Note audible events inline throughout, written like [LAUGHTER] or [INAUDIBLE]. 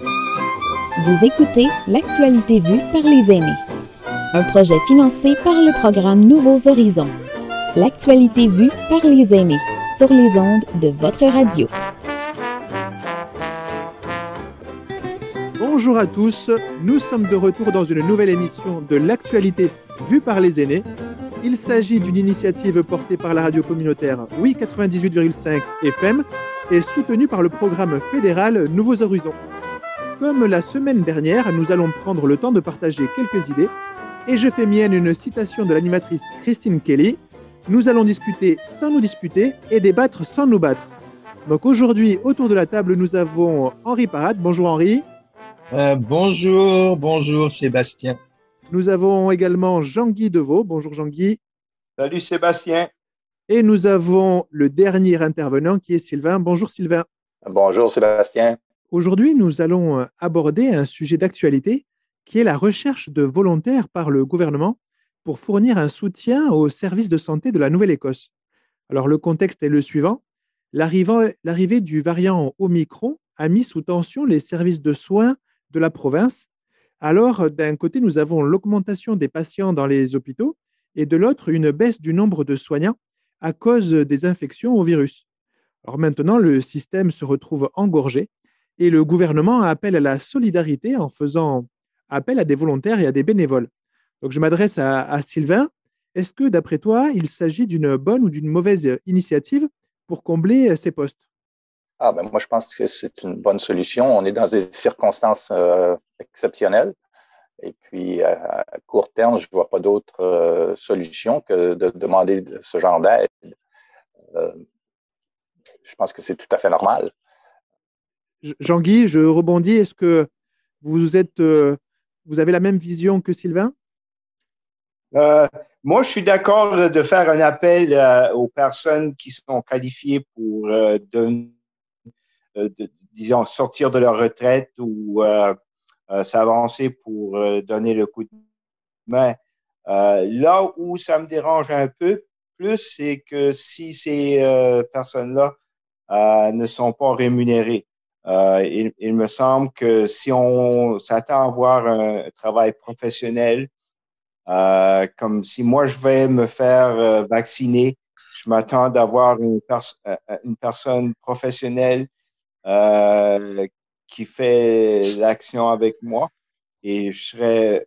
Vous écoutez L'actualité vue par les aînés, un projet financé par le programme Nouveaux Horizons. L'actualité vue par les aînés sur les ondes de votre radio. Bonjour à tous, nous sommes de retour dans une nouvelle émission de l'actualité vue par les aînés. Il s'agit d'une initiative portée par la radio communautaire Oui 98,5 FM et soutenue par le programme fédéral Nouveaux Horizons. Comme la semaine dernière, nous allons prendre le temps de partager quelques idées et je fais mienne une citation de l'animatrice Christine Kelly. Nous allons discuter sans nous disputer et débattre sans nous battre. Donc aujourd'hui, autour de la table, nous avons Henri Parade. Bonjour Henri. Euh, bonjour, bonjour Sébastien. Nous avons également Jean-Guy Deveau. Bonjour Jean-Guy. Salut Sébastien. Et nous avons le dernier intervenant qui est Sylvain. Bonjour Sylvain. Bonjour Sébastien. Aujourd'hui, nous allons aborder un sujet d'actualité qui est la recherche de volontaires par le gouvernement pour fournir un soutien aux services de santé de la Nouvelle-Écosse. Alors le contexte est le suivant. L'arrivée du variant Omicron a mis sous tension les services de soins de la province alors, d'un côté, nous avons l'augmentation des patients dans les hôpitaux et de l'autre, une baisse du nombre de soignants à cause des infections au virus. Alors maintenant, le système se retrouve engorgé et le gouvernement appelle à la solidarité en faisant appel à des volontaires et à des bénévoles. Donc je m'adresse à, Sylvain. Est-ce que, d'après toi, il s'agit d'une bonne ou d'une mauvaise initiative pour combler ces postes? Ah, ben moi, je pense que c'est une bonne solution. On est dans des circonstances euh, exceptionnelles. Et puis, à, court terme, je ne vois pas d'autre euh, solution que de demander ce genre d'aide. Euh, je pense que c'est tout à fait normal. Jean-Guy, je rebondis. Est-ce que vous, êtes, vous avez la même vision que Sylvain? moi, je suis d'accord de faire un appel aux personnes qui sont qualifiées pour euh, disons, sortir de leur retraite ou euh, euh, s'avancer pour donner le coup de main. là où ça me dérange un peu plus, c'est que si ces personnes-là ne sont pas rémunérées, il, il, me semble que si on s'attend à avoir un travail professionnel, comme si moi je vais me faire vacciner, je m'attends d'avoir une, une, personne professionnelle euh, qui fait l'action avec moi et je serais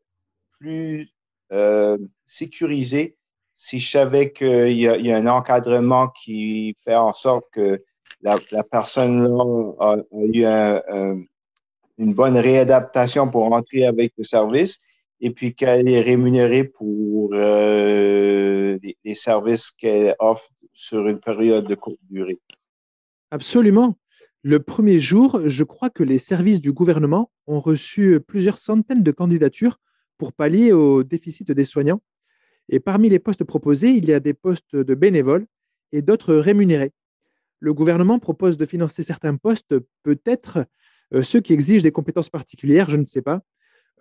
plus euh, sécurisé si je savais qu'il y, a un encadrement qui fait en sorte que la, personne a, eu une bonne réadaptation pour entrer avec le service et puis qu'elle est rémunérée pour euh, les, services qu'elle offre sur une période de courte durée. Absolument. Le premier jour, je crois que les services du gouvernement ont reçu plusieurs centaines de candidatures pour pallier au déficit des soignants. Et parmi les postes proposés, il y a des postes de bénévoles et d'autres rémunérés. Le gouvernement propose de financer certains postes, peut-être euh, ceux qui exigent des compétences particulières, je ne sais pas.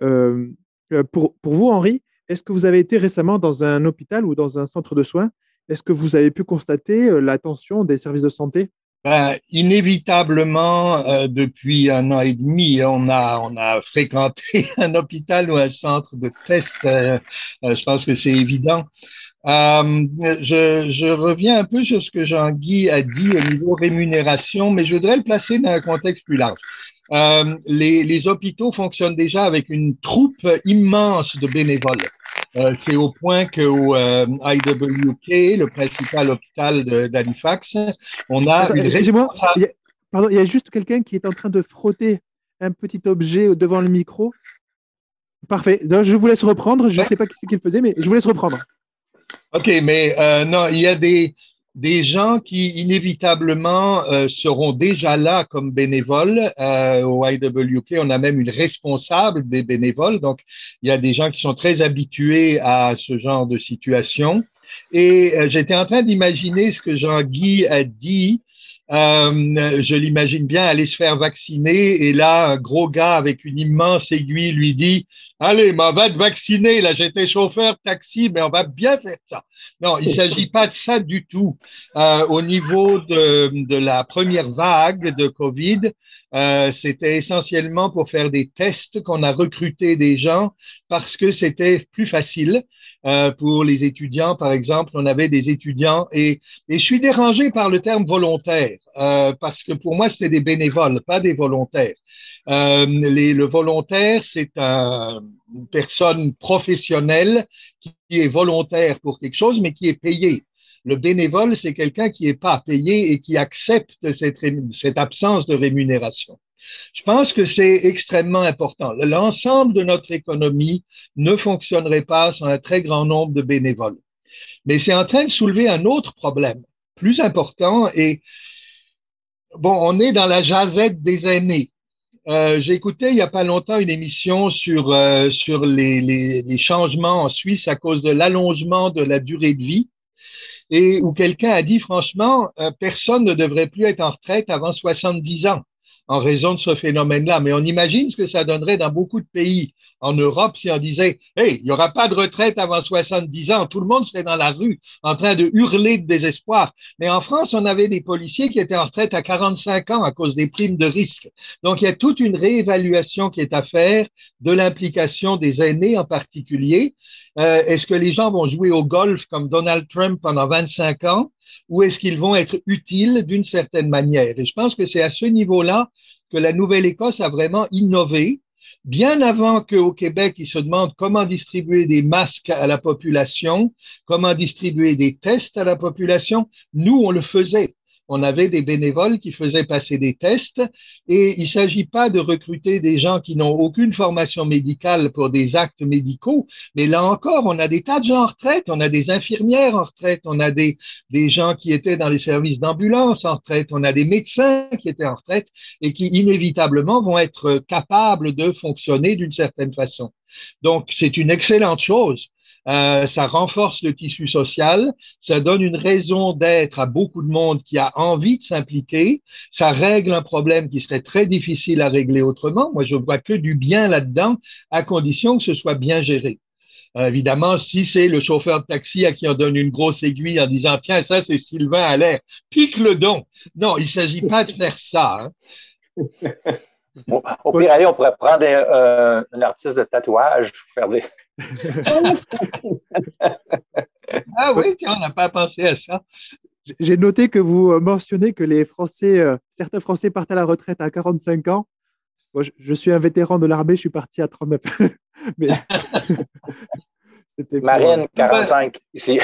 Euh, euh, pour, pour vous, Henri, est-ce que vous avez été récemment dans un hôpital ou dans un centre de soins? Est-ce que vous avez pu constater l'attention des services de santé? Ben, inévitablement, depuis un an et demi, on a, on a fréquenté [LAUGHS] un hôpital ou un centre de test. Je pense que c'est évident. Je, je, reviens un peu sur ce que Jean-Guy a dit au niveau rémunération, mais je voudrais le placer dans un contexte plus large. les, les hôpitaux fonctionnent déjà avec une troupe immense de bénévoles. Euh, c'est au point qu'au euh, IWK, le principal hôpital d'Halifax, on a. Excusez-moi, pardon, il y a juste quelqu'un qui est en train de frotter un petit objet devant le micro. Parfait. je vous laisse reprendre. Je ne sais pas ce qu'il faisait, mais je vous laisse reprendre. OK, mais euh, non, il y a des, des gens qui inévitablement euh, seront déjà là comme bénévoles euh, au IWK. On a même une responsable des bénévoles. Donc, il y a des gens qui sont très habitués à ce genre de situation. Et euh, j'étais en train d'imaginer ce que Jean-Guy a dit. Je l'imagine bien aller se faire vacciner et là, un gros gars avec une immense aiguille lui dit allez, on va te vacciner, là, j'étais chauffeur taxi, mais on va bien faire ça. Non, il ne s'agit pas de ça du tout. Euh, au niveau de, de, la première vague de COVID, euh, c'était essentiellement pour faire des tests qu'on a recruté des gens parce que c'était plus facile. Euh, pour les étudiants, par exemple, on avait des étudiants et, et je suis dérangé par le terme volontaire euh, parce que pour moi, c'était des bénévoles, pas des volontaires. Euh, les, le volontaire, c'est un, une personne professionnelle qui est volontaire pour quelque chose, mais qui est payée. Le bénévole, c'est quelqu'un qui n'est pas payé et qui accepte cette, cette absence de rémunération. Je pense que c'est extrêmement important. L'ensemble de notre économie ne fonctionnerait pas sans un très grand nombre de bénévoles. Mais c'est en train de soulever un autre problème plus important et bon, on est dans la jazette des aînés. Euh, J'ai écouté il n'y a pas longtemps une émission sur, euh, sur les, les, changements en Suisse à cause de l'allongement de la durée de vie et où quelqu'un a dit franchement, euh, personne ne devrait plus être en retraite avant 70 ans en raison de ce phénomène-là. Mais on imagine ce que ça donnerait dans beaucoup de pays en Europe si on disait, hey, il n'y aura pas de retraite avant 70 ans, tout le monde serait dans la rue en train de hurler de désespoir. Mais en France, on avait des policiers qui étaient en retraite à 45 ans à cause des primes de risque. Donc, il y a toute une réévaluation qui est à faire de l'implication des aînés en particulier. Euh, est-ce que les gens vont jouer au golf comme Donald Trump pendant 25 ans? Ou est-ce qu'ils vont être utiles d'une certaine manière? Et je pense que c'est à ce niveau-là que la Nouvelle-Écosse a vraiment innové. Bien avant qu'au Québec, ils se demandent comment distribuer des masques à la population, comment distribuer des tests à la population, nous, on le faisait on avait des bénévoles qui faisaient passer des tests et il ne s'agit pas de recruter des gens qui n'ont aucune formation médicale pour des actes médicaux, mais là encore, on a des tas de gens en retraite, on a des infirmières en retraite, on a des, des gens qui étaient dans les services d'ambulance en retraite, on a des médecins qui étaient en retraite et qui inévitablement vont être capables de fonctionner d'une certaine façon. Donc, c'est une excellente chose. Euh, ça renforce le tissu social, ça donne une raison d'être à beaucoup de monde qui a envie de s'impliquer, ça règle un problème qui serait très difficile à régler autrement. Moi, je vois que du bien là-dedans, à condition que ce soit bien géré. Euh, évidemment, si c'est le chauffeur de taxi à qui on donne une grosse aiguille en disant tiens ça c'est Sylvain à l'air, pique le don. Non, il s'agit pas de faire ça. Hein. au pire, allez, on pourrait prendre euh, un artiste de tatouage, faire des, ah oui, tiens, on n'a pas pensé à ça. J'ai noté que vous euh, mentionnez que les Français, euh, certains Français partent à la retraite à 45 ans. Moi, je, suis un vétéran de l'armée, je suis parti à 39. [LAUGHS] Mais [LAUGHS] [LAUGHS] Marine, 45 ici.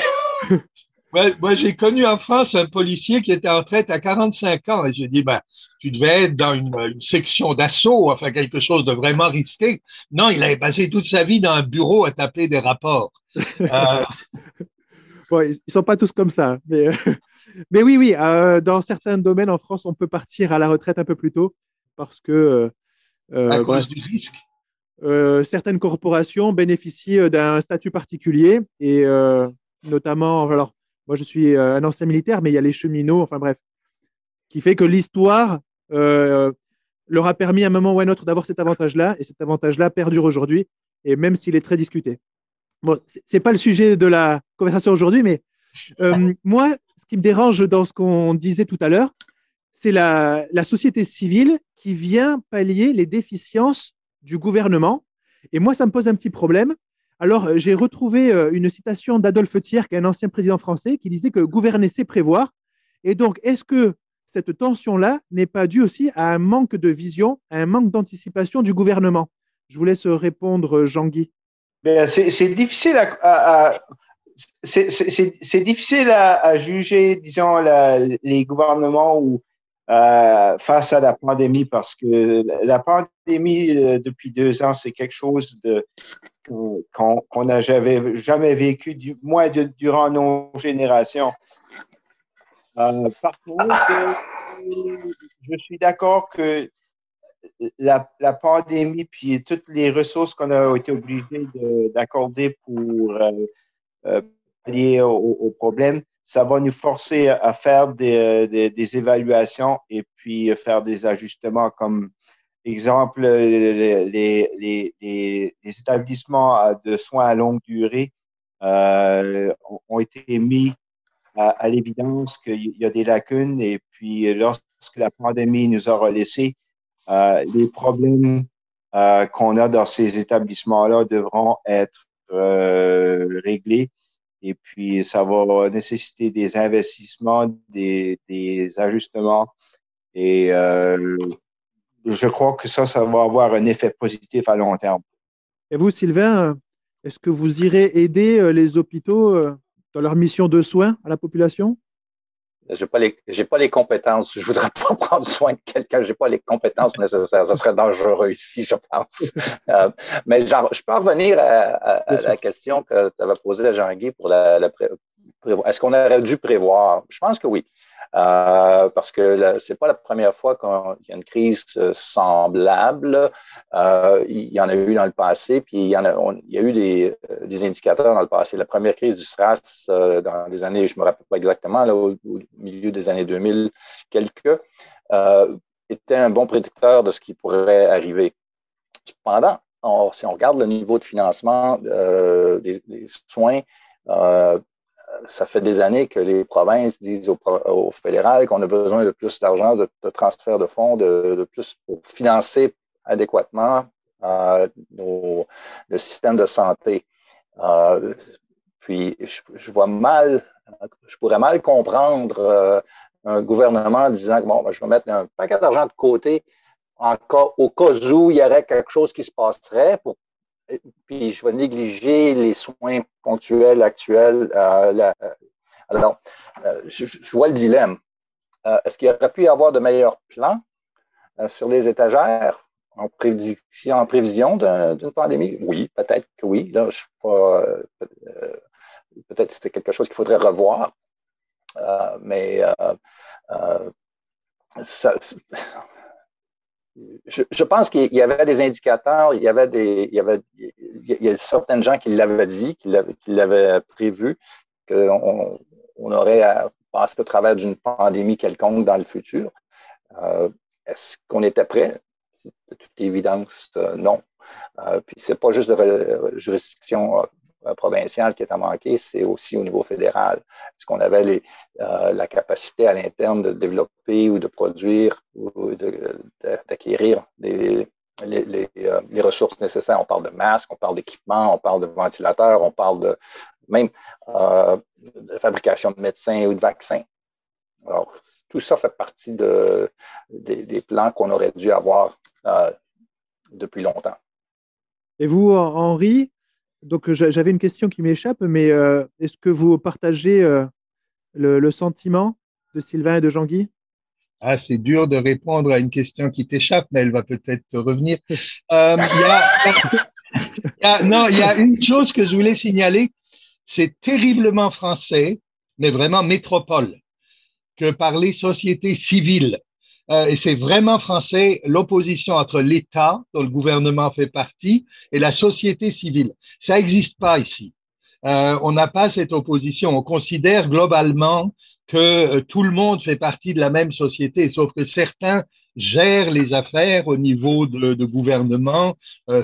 Moi, j'ai connu en France un policier qui était en retraite à 45 ans et j'ai dit, ben, tu devais être dans une, section d'assaut, enfin quelque chose de vraiment risqué. Non, il avait passé toute sa vie dans un bureau à taper des rapports. [LAUGHS] Euh... ils ne sont pas tous comme ça. Mais, [LAUGHS] mais oui, oui, euh, dans certains domaines en France, on peut partir à la retraite un peu plus tôt parce que... Euh, à cause du risque. Euh, certaines corporations bénéficient d'un statut particulier et notamment, alors moi je suis un ancien militaire, mais il y a les cheminots, enfin bref, qui fait que l'histoire euh, leur a permis à un moment ou à un autre d'avoir cet avantage-là, et cet avantage-là perdure aujourd'hui, et même s'il est très discuté. Bon, ce n'est pas le sujet de la conversation aujourd'hui, mais euh, moi, ce qui me dérange dans ce qu'on disait tout à l'heure, c'est la, la, société civile qui vient pallier les déficiences du gouvernement. Et moi, ça me pose un petit problème. Alors, j'ai retrouvé euh, une citation d'Adolphe Thiers, qui est un ancien président français, qui disait que gouverner, c'est prévoir. Et donc, est-ce que cette tension-là n'est pas due aussi à un manque de vision, à un manque d'anticipation du gouvernement? Je vous laisse répondre, Jean-Guy. Ben, c'est difficile à, juger, disons, les gouvernements ou euh, face à la pandémie parce que la pandémie euh, depuis deux ans, c'est quelque chose de qu'on n'a jamais, jamais vécu, du moins durant nos générations. Euh, par contre, je suis d'accord que la, pandémie puis toutes les ressources qu'on a été obligés d'accorder pour euh, euh pallier au, problème, ça va nous forcer à faire des, des, évaluations et puis faire des ajustements comme exemple, les, établissements de soins à longue durée ont été mis à, l'évidence qu'il y a des lacunes et puis lorsque la pandémie nous aura laissé, les problèmes qu'on a dans ces établissements-là devront être réglés et puis, ça va nécessiter des investissements, des, ajustements. Et euh, je crois que ça, ça va avoir un effet positif à long terme. Et vous, Sylvain, est-ce que vous irez aider euh, les hôpitaux euh, dans leur mission de soins à la population? Je n'ai pas, les, pas les compétences. Je ne voudrais pas [LAUGHS] prendre soin de quelqu'un. Je n'ai pas les compétences nécessaires. Ça serait dangereux ici, je pense. [LAUGHS] Euh, mais genre, je peux revenir à, la question que tu avais posée à Jean-Guy pour la, la Est-ce qu'on aurait dû prévoir? Je pense que oui. Euh, parce que ce n'est pas la première fois qu'il y a une crise euh, semblable. Euh, il y en a eu dans le passé, puis il y, a, eu des, indicateurs dans le passé. La première crise du SRAS, dans les années, je ne me rappelle pas exactement, au, milieu des années 2000, quelques, était un bon prédicteur de ce qui pourrait arriver. Cependant, si on regarde le niveau de financement des, soins, ça fait des années que les provinces disent au, fédéral qu'on a besoin de plus d'argent, de, transfert de fonds, de, plus pour financer adéquatement euh, nos, le système de santé. Euh, puis, je, vois mal, je pourrais mal comprendre euh, un gouvernement disant que bon, ben, je vais mettre un paquet d'argent de côté au cas où il y aurait quelque chose qui se passerait pour puis je vais négliger les soins ponctuels actuels. Euh, euh, alors, euh, je, vois le dilemme. Est-ce qu'il aurait pu y avoir de meilleurs plans sur les étagères en, prévision d'une pandémie? Oui, peut-être que oui. Là, je peut-être que c'est quelque chose qu'il faudrait revoir. mais ça, je, pense qu'il y avait des indicateurs, il y avait des, il y a certaines gens qui l'avaient dit, qui l'avaient, prévu, qu'on on aurait à passer au travers d'une pandémie quelconque dans le futur. Euh, est-ce qu'on était prêt? De toute évidence, euh, non. Euh, puis c'est pas juste de jurisdiction euh, provincial qui est à manquer, c'est aussi au niveau fédéral. Est-ce qu'on avait euh, la capacité à l'interne de développer ou de produire ou d'acquérir euh, les, ressources nécessaires? On parle de masques, on parle d'équipements, on parle de ventilateurs, on parle de même de fabrication de médecins ou de vaccins. Alors, tout ça fait partie de, des, plans qu'on aurait dû avoir depuis longtemps. Et vous, Henri, donc j'avais une question qui m'échappe, mais euh, est-ce que vous partagez euh, le, sentiment de Sylvain et de Jean-Guy? Ah, c'est dur de répondre à une question qui t'échappe, mais elle va peut-être revenir. [LAUGHS] Euh, non, il y a une chose que je voulais signaler, c'est terriblement français, mais vraiment métropole, que parler société civile. Euh, et c'est vraiment français, l'opposition entre l'État, dont le gouvernement fait partie, et la société civile. Ça n'existe pas ici. Euh, on n'a pas cette opposition. On considère globalement que euh, tout le monde fait partie de la même société, sauf que certains gèrent les affaires au niveau de, de gouvernements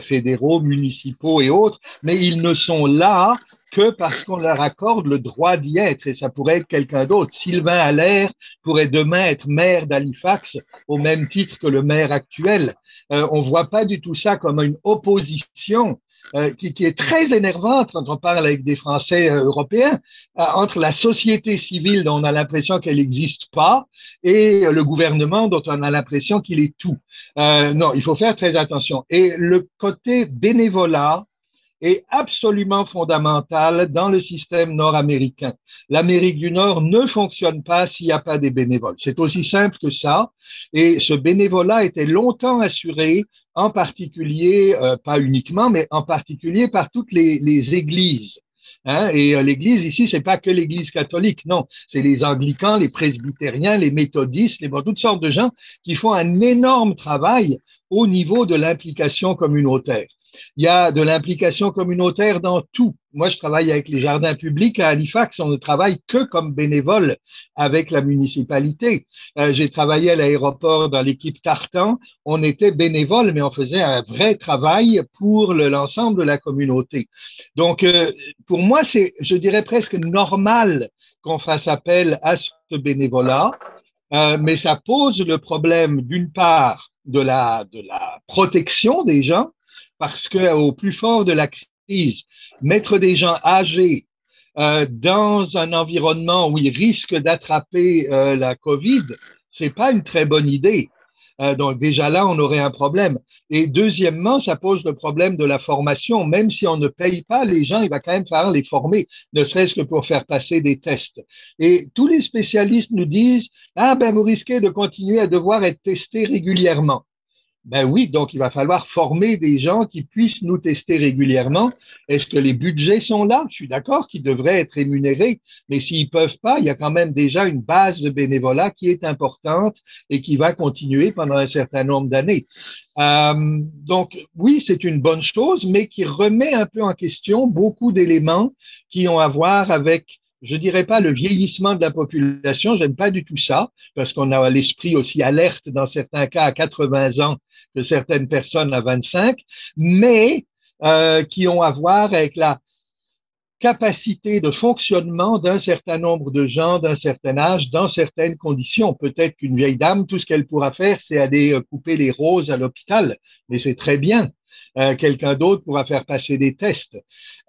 fédéraux, municipaux et autres, mais ils ne sont là que parce qu'on leur accorde le droit d'y être, et ça pourrait être quelqu'un d'autre. Sylvain Allaire pourrait demain être maire d'Halifax au même titre que le maire actuel. Euh, on voit pas du tout ça comme une opposition euh, qui, qui, est très énervante quand on parle avec des Français euh, européens, euh, entre la société civile dont on a l'impression qu'elle n'existe pas et le gouvernement dont on a l'impression qu'il est tout. non, il faut faire très attention. Et le côté bénévolat, est absolument fondamentale dans le système nord-américain. L'Amérique du Nord ne fonctionne pas s'il n'y a pas des bénévoles. C'est aussi simple que ça. Et ce bénévolat était longtemps assuré, en particulier, euh, pas uniquement, mais en particulier par toutes les, églises. Hein, et euh, l'Église ici, c'est pas que l'Église catholique, non, c'est les anglicans, les presbytériens, les méthodistes, les bon, toutes sortes de gens qui font un énorme travail au niveau de l'implication communautaire. Il y a de l'implication communautaire dans tout. Moi, je travaille avec les jardins publics à Halifax. On ne travaille que comme bénévole avec la municipalité. Euh, j'ai travaillé à l'aéroport dans l'équipe Tartan. On était bénévole, mais on faisait un vrai travail pour l'ensemble de la communauté. Donc, euh, pour moi, c'est, je dirais presque normal qu'on fasse appel à ce bénévolat, euh, mais ça pose le problème d'une part de la, de la protection des gens, parce qu'au plus fort de la crise, mettre des gens âgés euh, dans un environnement où ils risquent d'attraper euh, la COVID, c'est pas une très bonne idée. Euh, donc déjà là, on aurait un problème. Et deuxièmement, ça pose le problème de la formation. Même si on ne paye pas les gens, il va quand même falloir les former, ne serait-ce que pour faire passer des tests. Et tous les spécialistes nous disent, ah ben vous risquez de continuer à devoir être testé régulièrement. Ben oui, donc il va falloir former des gens qui puissent nous tester régulièrement. Est-ce que les budgets sont là? Je suis d'accord qu'ils devraient être rémunérés, mais s'ils peuvent pas, il y a quand même déjà une base de bénévolat qui est importante et qui va continuer pendant un certain nombre d'années. Euh, donc oui, c'est une bonne chose, mais qui remet un peu en question beaucoup d'éléments qui ont à voir avec je dirais pas le vieillissement de la population, j'aime pas du tout ça, parce qu'on a l'esprit aussi alerte dans certains cas à 80 ans que certaines personnes à 25, mais euh, qui ont à voir avec la capacité de fonctionnement d'un certain nombre de gens d'un certain âge dans certaines conditions. Peut-être qu'une vieille dame, tout ce qu'elle pourra faire, c'est aller euh, couper les roses à l'hôpital, mais c'est très bien. Euh, quelqu'un d'autre pourra faire passer des tests.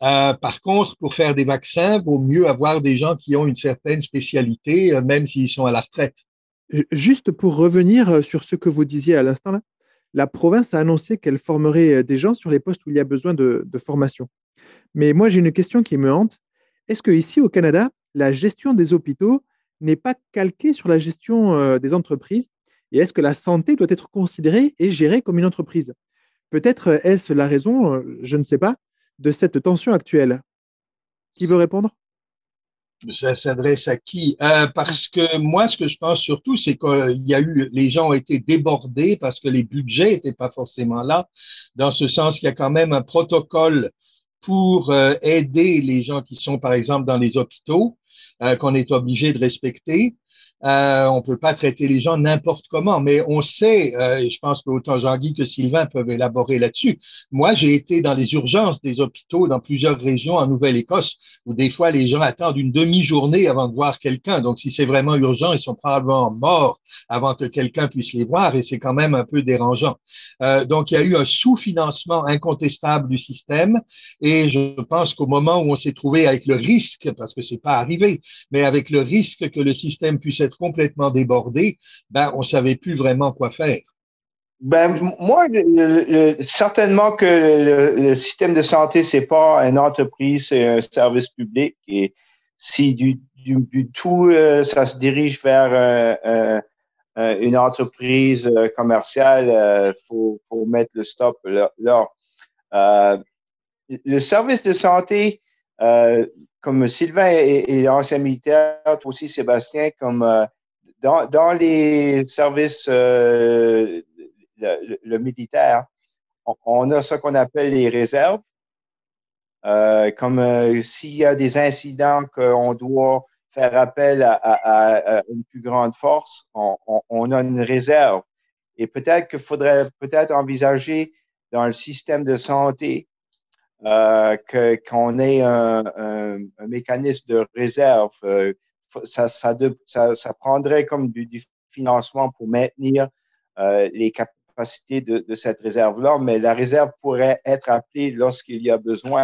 Euh, par contre, pour faire des vaccins, vaut mieux avoir des gens qui ont une certaine spécialité, euh, même s'ils sont à la retraite. Juste pour revenir sur ce que vous disiez à l'instant, la province a annoncé qu'elle formerait des gens sur les postes où il y a besoin de, de formation. Mais moi, j'ai une question qui me hante. Est-ce qu'ici, au Canada, la gestion des hôpitaux n'est pas calquée sur la gestion des entreprises? Et est-ce que la santé doit être considérée et gérée comme une entreprise? Peut-être est-ce la raison, euh, je ne sais pas, de cette tension actuelle. Qui veut répondre? Ça s'adresse à qui? Euh, Parce que moi, ce que je pense surtout, c'est qu'il y a eu, les gens ont été débordés parce que les budgets n'étaient pas forcément là, dans ce sens qu'il y a quand même un protocole pour euh, aider les gens qui sont, par exemple, dans les hôpitaux, qu'on est obligé de respecter. Euh, on peut pas traiter les gens n'importe comment, mais on sait, euh, et je pense qu'autant Jean-Guy que Sylvain peuvent élaborer là-dessus. Moi, j'ai été dans les urgences des hôpitaux dans plusieurs régions en Nouvelle-Écosse, où des fois les gens attendent une demi-journée avant de voir quelqu'un. Donc, si c'est vraiment urgent, ils sont probablement morts avant que quelqu'un puisse les voir, et c'est quand même un peu dérangeant. Euh, donc, il y a eu un sous-financement incontestable du système, et je pense qu'au moment où on s'est trouvé avec le risque, parce que c'est pas arrivé, mais avec le risque que le système puisse être complètement débordé, ben, on ne savait plus vraiment quoi faire. Ben, moi, certainement que le, système de santé, c'est pas une entreprise, c'est un service public. Et si du, tout, euh, ça se dirige vers euh, euh, une entreprise commerciale, il faut, faut, mettre le stop là. le service de santé, comme Sylvain et, l'ancien militaire, toi aussi Sébastien, comme euh, dans, les services, euh, le, militaire, on, a ce qu'on appelle les réserves. Euh, comme s'il y a des incidents qu'on doit faire appel à, une plus grande force, on, on a une réserve. Et peut-être qu'il faudrait peut-être envisager dans le système de santé euh, qu'on ait un, un, un, mécanisme de réserve. Euh, ça, ça, ça, ça, prendrait comme du, du financement pour maintenir euh, les capacités de, de cette réserve-là, mais la réserve pourrait être appelée lorsqu'il y a besoin.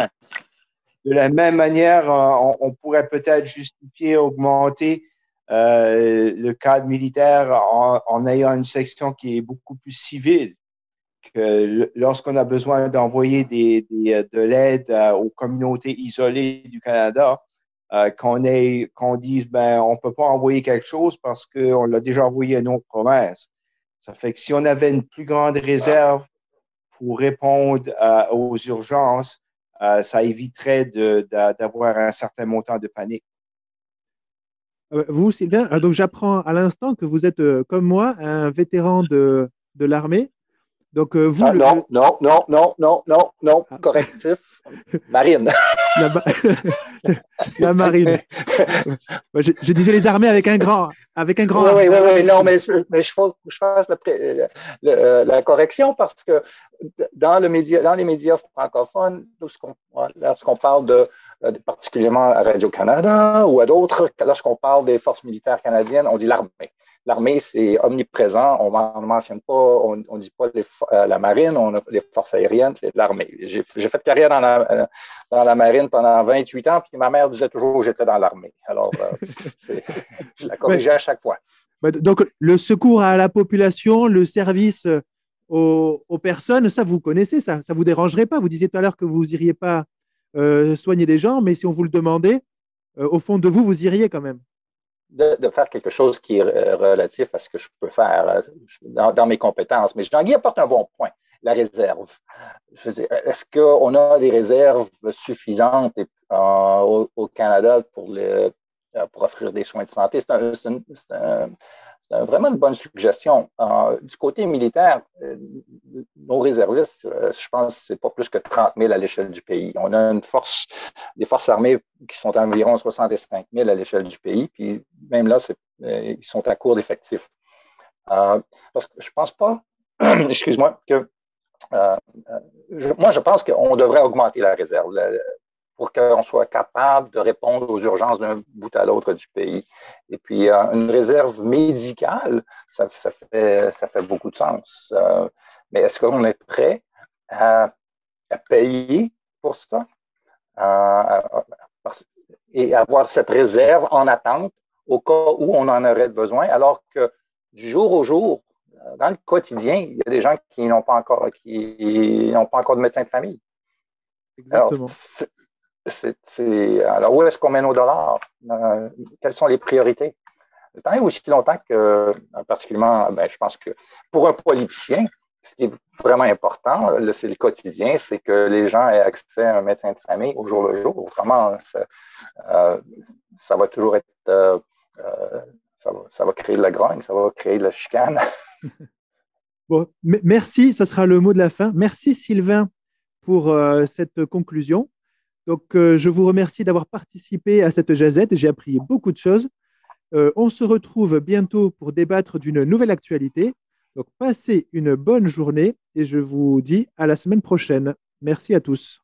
De la même manière, on, on pourrait peut-être justifier, augmenter euh, le cadre militaire en, en, ayant une section qui est beaucoup plus civile lorsqu'on a besoin d'envoyer euh, de l'aide euh, aux communautés isolées du Canada, euh, qu'on dise ben on peut pas envoyer quelque chose parce qu'on l'a déjà envoyé à une autre province. Ça fait que si on avait une plus grande réserve pour répondre aux urgences, ça éviterait d'avoir un certain montant de panique. Vous, Sylvain, donc j'apprends à l'instant que vous êtes, comme moi, un vétéran de l'armée. Donc, vous. Ah, non, non, non, non, non, non, non, ah. correctif. [LAUGHS] Marine. La, [LAUGHS] marine. [LAUGHS] je, disais les armées avec un grand. Avec un grand oui, oui, oui, non, mais, mais je je fasse la, correction parce que dans, le média, dans les médias francophones, lorsqu'on parle de particulièrement à Radio-Canada ou à d'autres, lorsqu'on parle des forces militaires canadiennes, on dit l'armée. L'armée, c'est omniprésent. On ne mentionne pas, on ne dit pas euh, la marine, on a les forces aériennes, c'est l'armée. J'ai fait carrière dans la, euh, dans la marine pendant 28 ans, puis ma mère disait toujours que j'étais dans l'armée. Alors, euh, [LAUGHS] je la corrigeais à chaque fois. Donc, le secours à la population, le service aux, personnes, ça, vous connaissez, ça ne vous dérangerait pas Vous disiez tout à l'heure que vous n'iriez pas soigner des gens, mais si on vous le demandait, au fond de vous, vous iriez quand même de, faire quelque chose qui est euh, relatif à ce que je peux faire euh, dans, mes compétences. Mais Jean-Guy apporte un bon point, la réserve. Est-ce qu'on a des réserves suffisantes euh, au, Canada pour, pour offrir des soins de santé? C'est vraiment une bonne suggestion. du côté militaire, euh, nos réservistes, euh, je pense que c'est pas plus que 30 000 à l'échelle du pays. On a une force, des forces armées qui sont environ 65 000 à l'échelle du pays, puis même là, euh, ils sont à court d'effectifs. parce que je pense pas, [CLEARS THROAT] excuse-moi, que moi, je pense qu'on devrait augmenter la réserve pour qu'on soit capable de répondre aux urgences d'un bout à l'autre du pays. Et puis, euh, une réserve médicale, ça, fait, ça fait beaucoup de sens. Euh, mais est-ce qu'on est prêt à, payer pour ça? Et avoir cette réserve en attente au cas où on en aurait besoin, alors que du jour au jour, dans le quotidien, il y a des gens qui n'ont pas encore, qui n'ont pas encore de médecin de famille. Exactement alors, où est-ce qu'on met nos dollars? Euh, quelles sont les priorités? Tant et aussi longtemps que, particulièrement, ben, je pense que pour un politicien, ce qui est vraiment important, c'est le quotidien, c'est que les gens aient accès à un médecin de famille au jour le jour. Ça, euh, ça va toujours être. Euh, ça, va, ça, va, créer de la grogne, ça va créer de la chicane. [LAUGHS] bon, merci, ça sera le mot de la fin. Merci Sylvain pour cette conclusion. Donc, euh, je vous remercie d'avoir participé à cette jazette. J'ai appris beaucoup de choses. Euh, on se retrouve bientôt pour débattre d'une nouvelle actualité. Donc, passez une bonne journée et je vous dis à la semaine prochaine. Merci à tous.